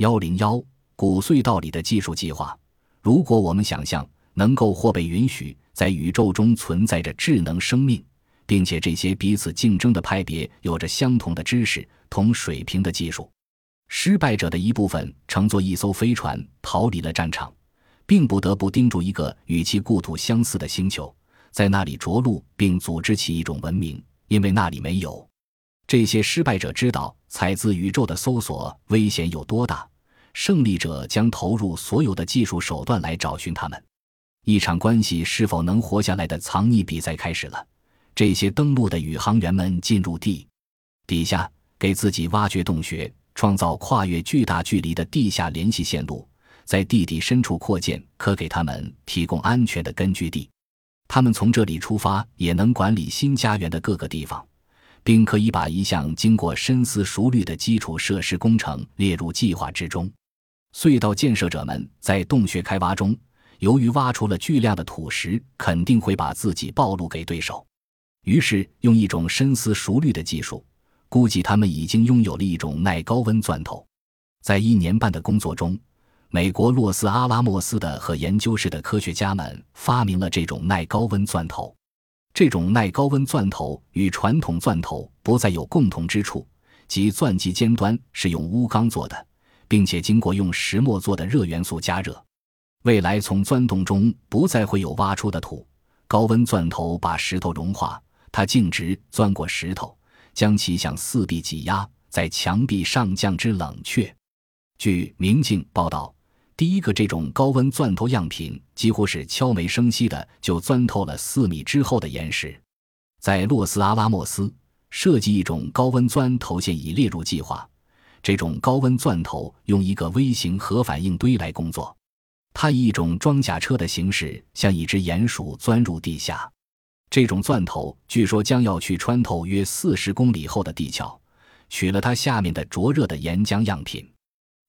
幺零幺古隧道里的技术计划。如果我们想象能够或被允许在宇宙中存在着智能生命，并且这些彼此竞争的派别有着相同的知识同水平的技术，失败者的一部分乘坐一艘飞船逃离了战场，并不得不盯住一个与其故土相似的星球，在那里着陆并组织起一种文明，因为那里没有。这些失败者知道采自宇宙的搜索危险有多大，胜利者将投入所有的技术手段来找寻他们。一场关系是否能活下来的藏匿比赛开始了。这些登陆的宇航员们进入地底下，给自己挖掘洞穴，创造跨越巨大距离的地下联系线路，在地底深处扩建可给他们提供安全的根据地。他们从这里出发，也能管理新家园的各个地方。并可以把一项经过深思熟虑的基础设施工程列入计划之中。隧道建设者们在洞穴开挖中，由于挖出了巨量的土石，肯定会把自己暴露给对手。于是，用一种深思熟虑的技术，估计他们已经拥有了一种耐高温钻头。在一年半的工作中，美国洛斯阿拉莫斯的和研究室的科学家们发明了这种耐高温钻头。这种耐高温钻头与传统钻头不再有共同之处，即钻机尖端是用钨钢做的，并且经过用石墨做的热元素加热。未来从钻洞中不再会有挖出的土。高温钻头把石头融化，它径直钻过石头，将其向四壁挤压，在墙壁上降至冷却。据《明镜》报道。第一个这种高温钻头样品几乎是悄没声息的就钻透了四米之厚的岩石。在洛斯阿拉莫斯设计一种高温钻头线已列入计划。这种高温钻头用一个微型核反应堆来工作，它以一种装甲车的形式像一只鼹鼠钻入地下。这种钻头据说将要去穿透约四十公里厚的地壳，取了它下面的灼热的岩浆样品。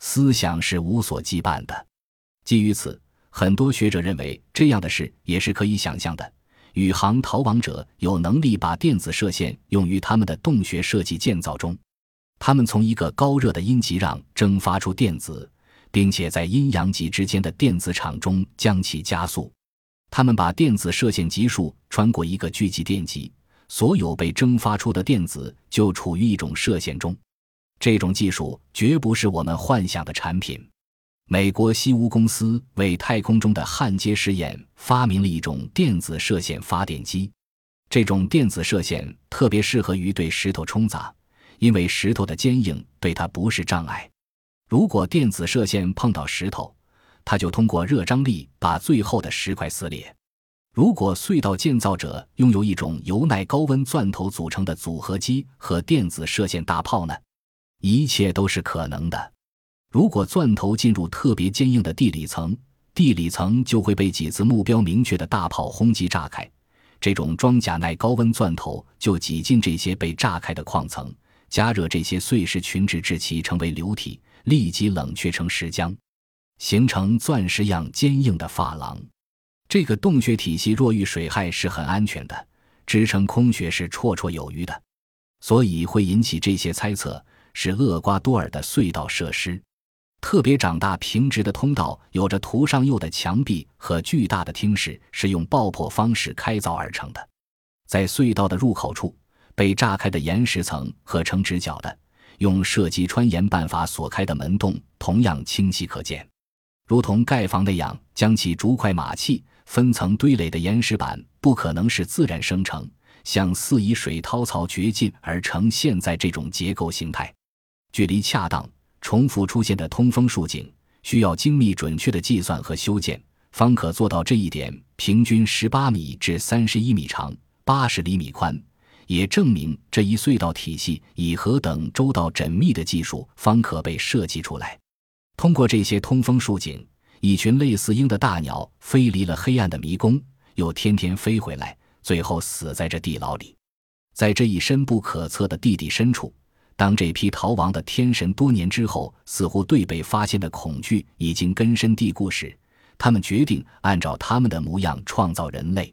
思想是无所羁绊的。基于此，很多学者认为这样的事也是可以想象的。宇航逃亡者有能力把电子射线用于他们的洞穴设计建造中。他们从一个高热的阴极让蒸发出电子，并且在阴阳极之间的电子场中将其加速。他们把电子射线级数穿过一个聚集电极，所有被蒸发出的电子就处于一种射线中。这种技术绝不是我们幻想的产品。美国西屋公司为太空中的焊接实验发明了一种电子射线发电机。这种电子射线特别适合于对石头冲砸，因为石头的坚硬对它不是障碍。如果电子射线碰到石头，它就通过热张力把最后的石块撕裂。如果隧道建造者拥有一种由耐高温钻头组成的组合机和电子射线大炮呢？一切都是可能的。如果钻头进入特别坚硬的地理层，地理层就会被几次目标明确的大炮轰击炸开。这种装甲耐高温钻头就挤进这些被炸开的矿层，加热这些碎石群质，至其成为流体，立即冷却成石浆，形成钻石样坚硬的珐琅。这个洞穴体系若遇水害是很安全的，支撑空穴是绰绰有余的，所以会引起这些猜测。是厄瓜多尔的隧道设施，特别长大平直的通道，有着图上釉的墙壁和巨大的厅室，是用爆破方式开凿而成的。在隧道的入口处，被炸开的岩石层和成直角的用射击穿岩办法所开的门洞，同样清晰可见。如同盖房那样将其竹块马砌分层堆垒的岩石板，不可能是自然生成，像似以水涛槽掘进而成现在这种结构形态。距离恰当、重复出现的通风竖井，需要精密准确的计算和修建，方可做到这一点。平均十八米至三十一米长，八十厘米宽，也证明这一隧道体系以何等周到缜密的技术方可被设计出来。通过这些通风竖井，一群类似鹰的大鸟飞离了黑暗的迷宫，又天天飞回来，最后死在这地牢里。在这一深不可测的地底深处。当这批逃亡的天神多年之后，似乎对被发现的恐惧已经根深蒂固时，他们决定按照他们的模样创造人类。